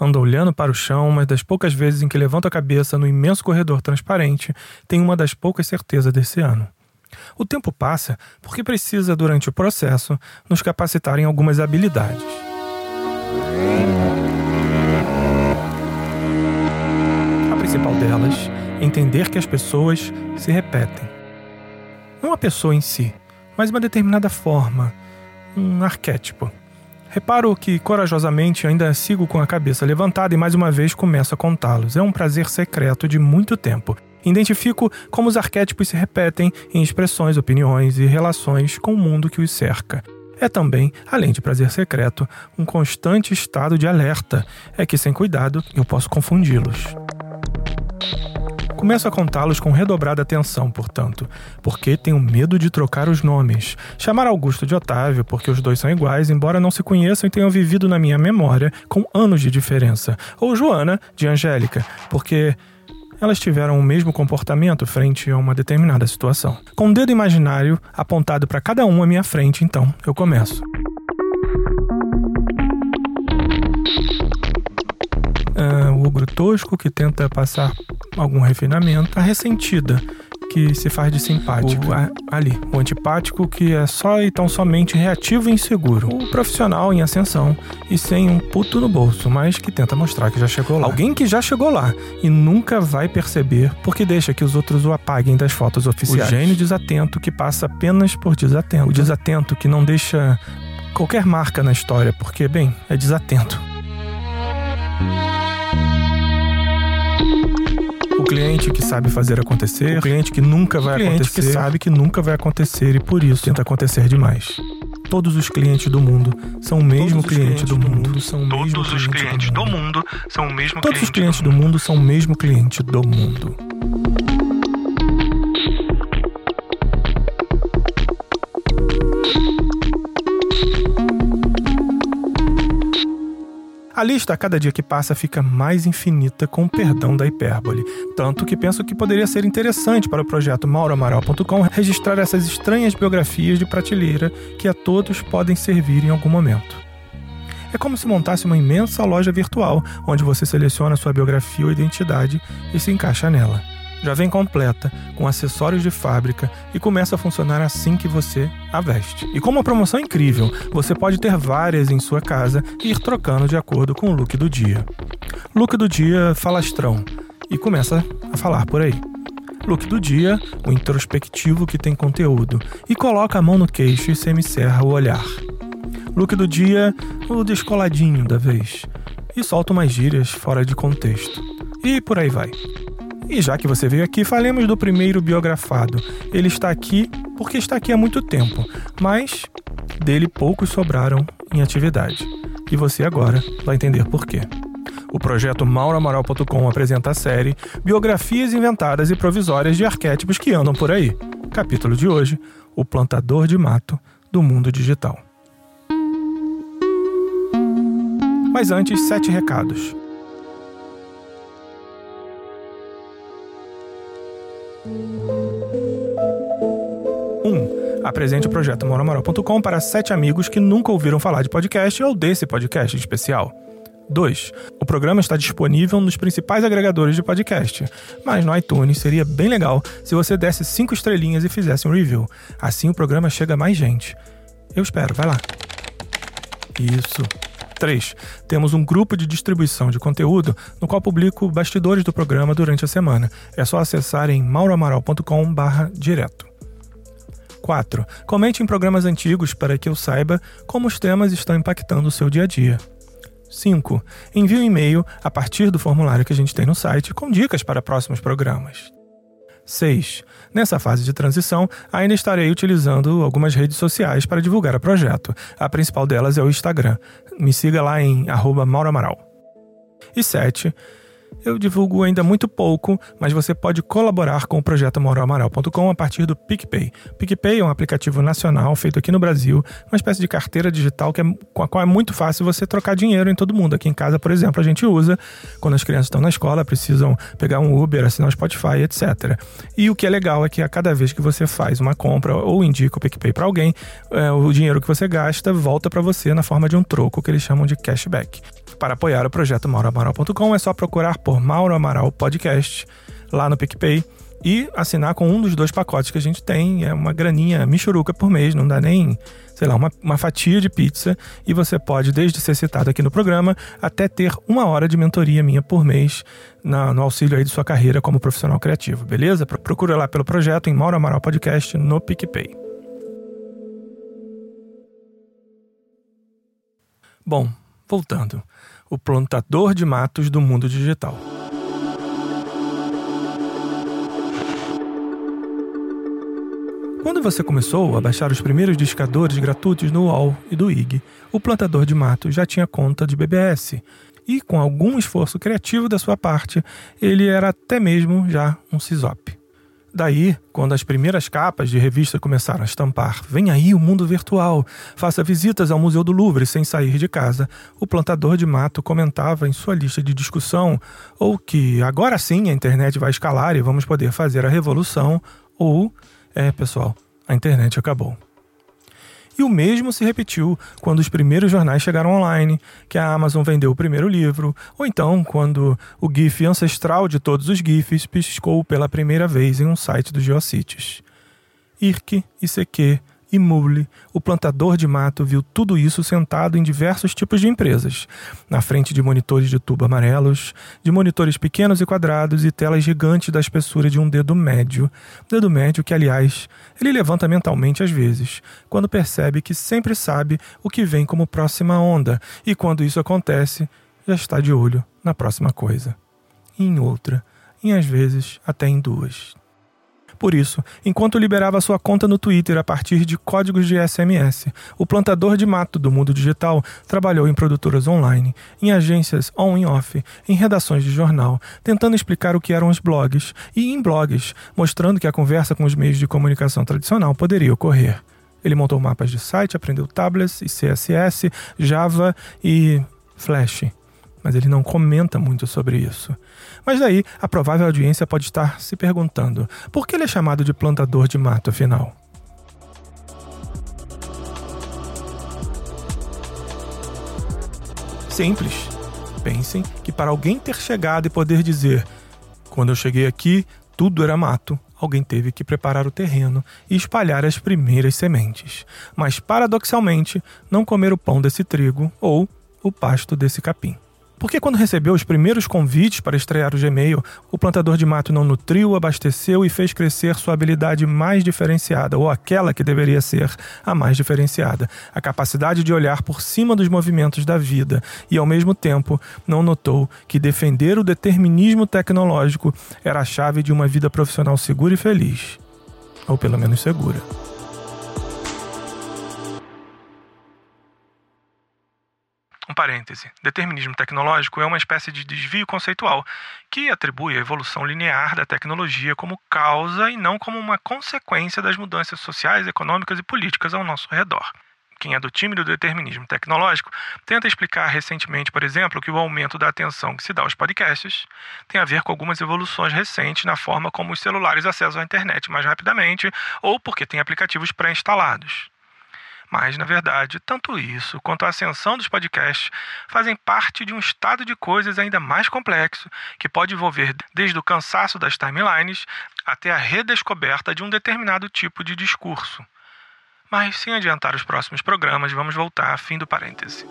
Anda olhando para o chão, mas das poucas vezes em que levanta a cabeça no imenso corredor transparente, tem uma das poucas certezas desse ano. O tempo passa porque precisa, durante o processo, nos capacitar em algumas habilidades. A principal delas entender que as pessoas se repetem. Não a pessoa em si, mas uma determinada forma, um arquétipo. Reparo que corajosamente ainda sigo com a cabeça levantada e mais uma vez começo a contá-los. É um prazer secreto de muito tempo. Identifico como os arquétipos se repetem em expressões, opiniões e relações com o mundo que os cerca. É também, além de prazer secreto, um constante estado de alerta. É que, sem cuidado, eu posso confundi-los. Começo a contá-los com redobrada atenção, portanto, porque tenho medo de trocar os nomes. Chamar Augusto de Otávio, porque os dois são iguais, embora não se conheçam e tenham vivido na minha memória com anos de diferença. Ou Joana de Angélica, porque elas tiveram o mesmo comportamento frente a uma determinada situação. Com um dedo imaginário apontado para cada um à minha frente, então, eu começo. O ogro tosco que tenta passar algum refinamento. A ressentida, que se faz de simpático. O, ali, o antipático que é só e tão somente reativo e inseguro. O profissional em ascensão e sem um puto no bolso, mas que tenta mostrar que já chegou lá. Alguém que já chegou lá e nunca vai perceber porque deixa que os outros o apaguem das fotos oficiais. O gênio desatento que passa apenas por desatento. O desatento que não deixa qualquer marca na história porque, bem, é desatento. Cliente que sabe fazer acontecer, o cliente que nunca vai cliente acontecer, que sabe que nunca vai acontecer e por isso tenta acontecer demais. Todos os clientes do mundo são o mesmo cliente do mundo, são o mesmo Todos os clientes do mundo são o mesmo Todos os clientes do mundo são o mesmo cliente do mundo. A lista, a cada dia que passa, fica mais infinita com o perdão da hipérbole. Tanto que penso que poderia ser interessante para o projeto mauroamaral.com registrar essas estranhas biografias de prateleira que a todos podem servir em algum momento. É como se montasse uma imensa loja virtual, onde você seleciona sua biografia ou identidade e se encaixa nela já vem completa, com acessórios de fábrica e começa a funcionar assim que você a veste. E com uma promoção incrível, você pode ter várias em sua casa e ir trocando de acordo com o look do dia. Look do dia falastrão e começa a falar por aí. Look do dia, o introspectivo que tem conteúdo e coloca a mão no queixo e semicerra o olhar. Look do dia, o descoladinho da vez e solta umas gírias fora de contexto. E por aí vai. E já que você veio aqui, falemos do primeiro biografado. Ele está aqui porque está aqui há muito tempo, mas dele poucos sobraram em atividade. E você agora vai entender por quê. O projeto mauramaral.com apresenta a série Biografias inventadas e provisórias de arquétipos que andam por aí. Capítulo de hoje: O plantador de mato do mundo digital. Mas antes, sete recados. 1. Apresente o projeto moromoral.com para sete amigos que nunca ouviram falar de podcast ou desse podcast especial. 2. O programa está disponível nos principais agregadores de podcast, mas no iTunes seria bem legal se você desse cinco estrelinhas e fizesse um review. Assim o programa chega a mais gente. Eu espero, vai lá. Isso. 3. Temos um grupo de distribuição de conteúdo no qual publico bastidores do programa durante a semana. É só acessar em mauramaral.com/direto. 4. Comente em programas antigos para que eu saiba como os temas estão impactando o seu dia a dia. 5. Envie um e-mail a partir do formulário que a gente tem no site com dicas para próximos programas. 6. Nessa fase de transição, ainda estarei utilizando algumas redes sociais para divulgar o projeto. A principal delas é o Instagram. Me siga lá em @mauramaral. E 7. Eu divulgo ainda muito pouco, mas você pode colaborar com o projeto moroamaral.com a partir do PicPay. PicPay é um aplicativo nacional feito aqui no Brasil, uma espécie de carteira digital que é, com a qual é muito fácil você trocar dinheiro em todo mundo. Aqui em casa, por exemplo, a gente usa quando as crianças estão na escola, precisam pegar um Uber, assinar o Spotify, etc. E o que é legal é que a cada vez que você faz uma compra ou indica o PicPay para alguém, é, o dinheiro que você gasta volta para você na forma de um troco que eles chamam de cashback. Para apoiar o projeto mauroamaral.com é só procurar por Mauro Amaral Podcast lá no PicPay e assinar com um dos dois pacotes que a gente tem. É uma graninha michuruca por mês, não dá nem, sei lá, uma, uma fatia de pizza. E você pode, desde ser citado aqui no programa, até ter uma hora de mentoria minha por mês na, no auxílio aí de sua carreira como profissional criativo, beleza? Procura lá pelo projeto em Mauro Amaral Podcast no PicPay. Bom, voltando o plantador de matos do mundo digital. Quando você começou a baixar os primeiros discadores gratuitos no UOL e do IG, o plantador de matos já tinha conta de BBS, e com algum esforço criativo da sua parte, ele era até mesmo já um CISOP. Daí, quando as primeiras capas de revista começaram a estampar Vem aí o mundo virtual, faça visitas ao Museu do Louvre sem sair de casa, o plantador de mato comentava em sua lista de discussão ou que agora sim a internet vai escalar e vamos poder fazer a revolução, ou, é pessoal, a internet acabou. E o mesmo se repetiu quando os primeiros jornais chegaram online, que a Amazon vendeu o primeiro livro, ou então quando o GIF ancestral de todos os GIFs piscou pela primeira vez em um site do GeoCities. IRC, ICQ, e Mule, o plantador de mato, viu tudo isso sentado em diversos tipos de empresas, na frente de monitores de tubo amarelos, de monitores pequenos e quadrados e telas gigantes da espessura de um dedo médio. Dedo médio que, aliás, ele levanta mentalmente às vezes, quando percebe que sempre sabe o que vem como próxima onda, e quando isso acontece, já está de olho na próxima coisa. E em outra, e às vezes até em duas. Por isso, enquanto liberava sua conta no Twitter a partir de códigos de SMS, o plantador de mato do mundo digital trabalhou em produtoras online, em agências on e off, em redações de jornal, tentando explicar o que eram os blogs e em blogs, mostrando que a conversa com os meios de comunicação tradicional poderia ocorrer. Ele montou mapas de site, aprendeu tablets e CSS, Java e Flash mas ele não comenta muito sobre isso. Mas daí, a provável audiência pode estar se perguntando: por que ele é chamado de plantador de mato, afinal? Simples. Pensem que para alguém ter chegado e poder dizer: quando eu cheguei aqui, tudo era mato, alguém teve que preparar o terreno e espalhar as primeiras sementes. Mas, paradoxalmente, não comer o pão desse trigo ou o pasto desse capim. Porque quando recebeu os primeiros convites para estrear o Gmail, o plantador de mato não nutriu, abasteceu e fez crescer sua habilidade mais diferenciada, ou aquela que deveria ser a mais diferenciada, a capacidade de olhar por cima dos movimentos da vida e, ao mesmo tempo, não notou que defender o determinismo tecnológico era a chave de uma vida profissional segura e feliz. Ou pelo menos segura. Parêntese. Determinismo tecnológico é uma espécie de desvio conceitual que atribui a evolução linear da tecnologia como causa e não como uma consequência das mudanças sociais, econômicas e políticas ao nosso redor. Quem é do time do determinismo tecnológico tenta explicar recentemente, por exemplo, que o aumento da atenção que se dá aos podcasts tem a ver com algumas evoluções recentes na forma como os celulares acessam a internet mais rapidamente ou porque tem aplicativos pré-instalados. Mas, na verdade, tanto isso quanto a ascensão dos podcasts fazem parte de um estado de coisas ainda mais complexo, que pode envolver desde o cansaço das timelines até a redescoberta de um determinado tipo de discurso. Mas, sem adiantar os próximos programas, vamos voltar a fim do parêntese.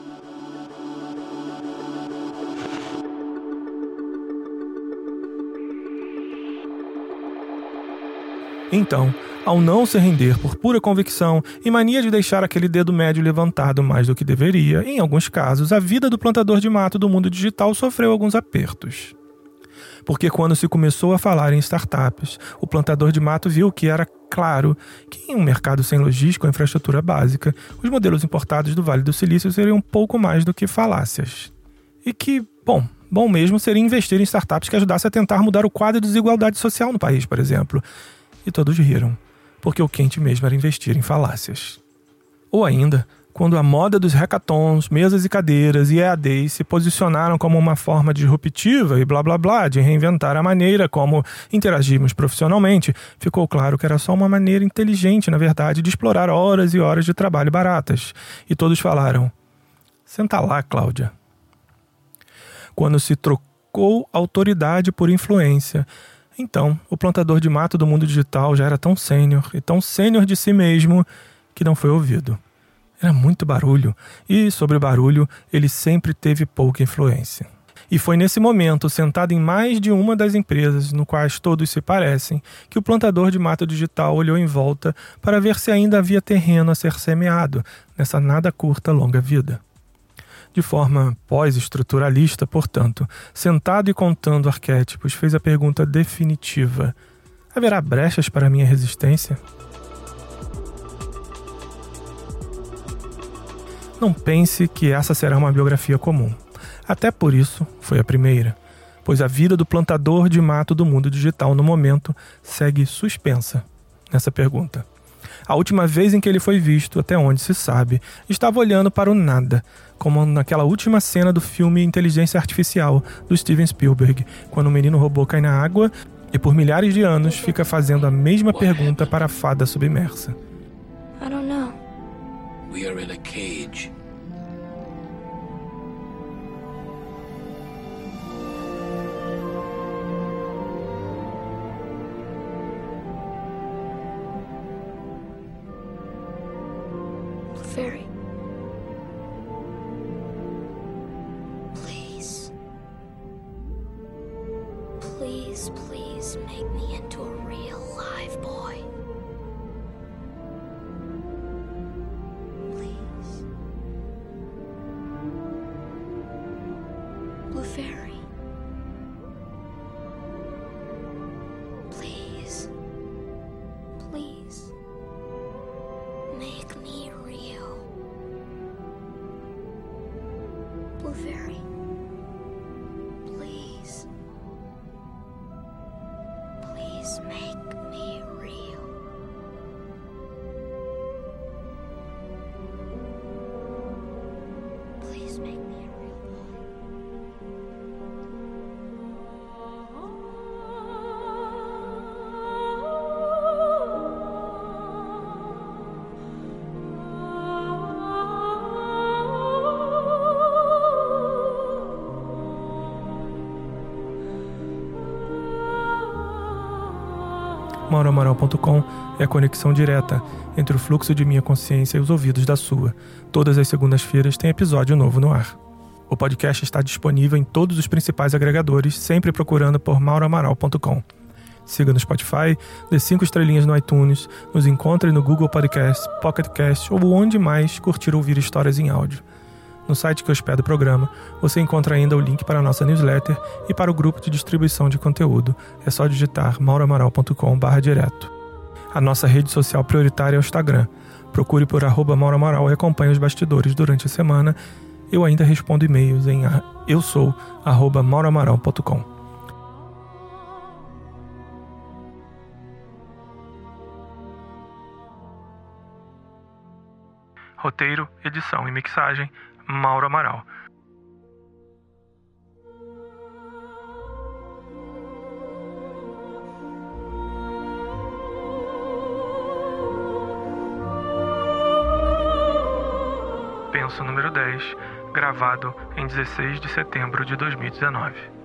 Então, ao não se render por pura convicção e mania de deixar aquele dedo médio levantado mais do que deveria, em alguns casos, a vida do plantador de mato do mundo digital sofreu alguns apertos. Porque quando se começou a falar em startups, o plantador de mato viu que era claro que em um mercado sem logística ou infraestrutura básica, os modelos importados do Vale do Silício seriam pouco mais do que falácias. E que, bom, Bom mesmo seria investir em startups que ajudassem a tentar mudar o quadro de desigualdade social no país, por exemplo. E todos riram, porque o quente mesmo era investir em falácias. Ou ainda, quando a moda dos hackathons, mesas e cadeiras e EADs se posicionaram como uma forma disruptiva e blá blá blá de reinventar a maneira como interagimos profissionalmente, ficou claro que era só uma maneira inteligente, na verdade, de explorar horas e horas de trabalho baratas. E todos falaram: Senta lá, Cláudia. Quando se trocou autoridade por influência, então o plantador de mato do mundo digital já era tão sênior e tão sênior de si mesmo que não foi ouvido. Era muito barulho, e sobre o barulho ele sempre teve pouca influência. E foi nesse momento, sentado em mais de uma das empresas no quais todos se parecem, que o plantador de mato digital olhou em volta para ver se ainda havia terreno a ser semeado nessa nada curta longa vida. De forma pós-estruturalista, portanto, sentado e contando arquétipos, fez a pergunta definitiva: haverá brechas para minha resistência? Não pense que essa será uma biografia comum. Até por isso, foi a primeira, pois a vida do plantador de mato do mundo digital no momento segue suspensa nessa pergunta. A última vez em que ele foi visto, até onde se sabe, estava olhando para o nada, como naquela última cena do filme Inteligência Artificial do Steven Spielberg, quando o menino robô cai na água e por milhares de anos fica fazendo a mesma pergunta para a fada submersa. I don't know. We are in a cage. Fairy. MauroAmaral.com é a conexão direta entre o fluxo de minha consciência e os ouvidos da sua. Todas as segundas-feiras tem episódio novo no ar. O podcast está disponível em todos os principais agregadores, sempre procurando por MauroAmaral.com. Siga no Spotify, dê cinco estrelinhas no iTunes, nos encontre no Google Podcast, Pocket Cast ou onde mais curtir ouvir histórias em áudio. No site que hospeda o programa, você encontra ainda o link para a nossa newsletter e para o grupo de distribuição de conteúdo. É só digitar mauramaral.com direto. A nossa rede social prioritária é o Instagram. Procure por arroba mauramaral e acompanhe os bastidores durante a semana. Eu ainda respondo e-mails em eu sou arroba. Roteiro, edição e mixagem Mauro Amaral. Penso número 10, gravado em 16 de setembro de 2019.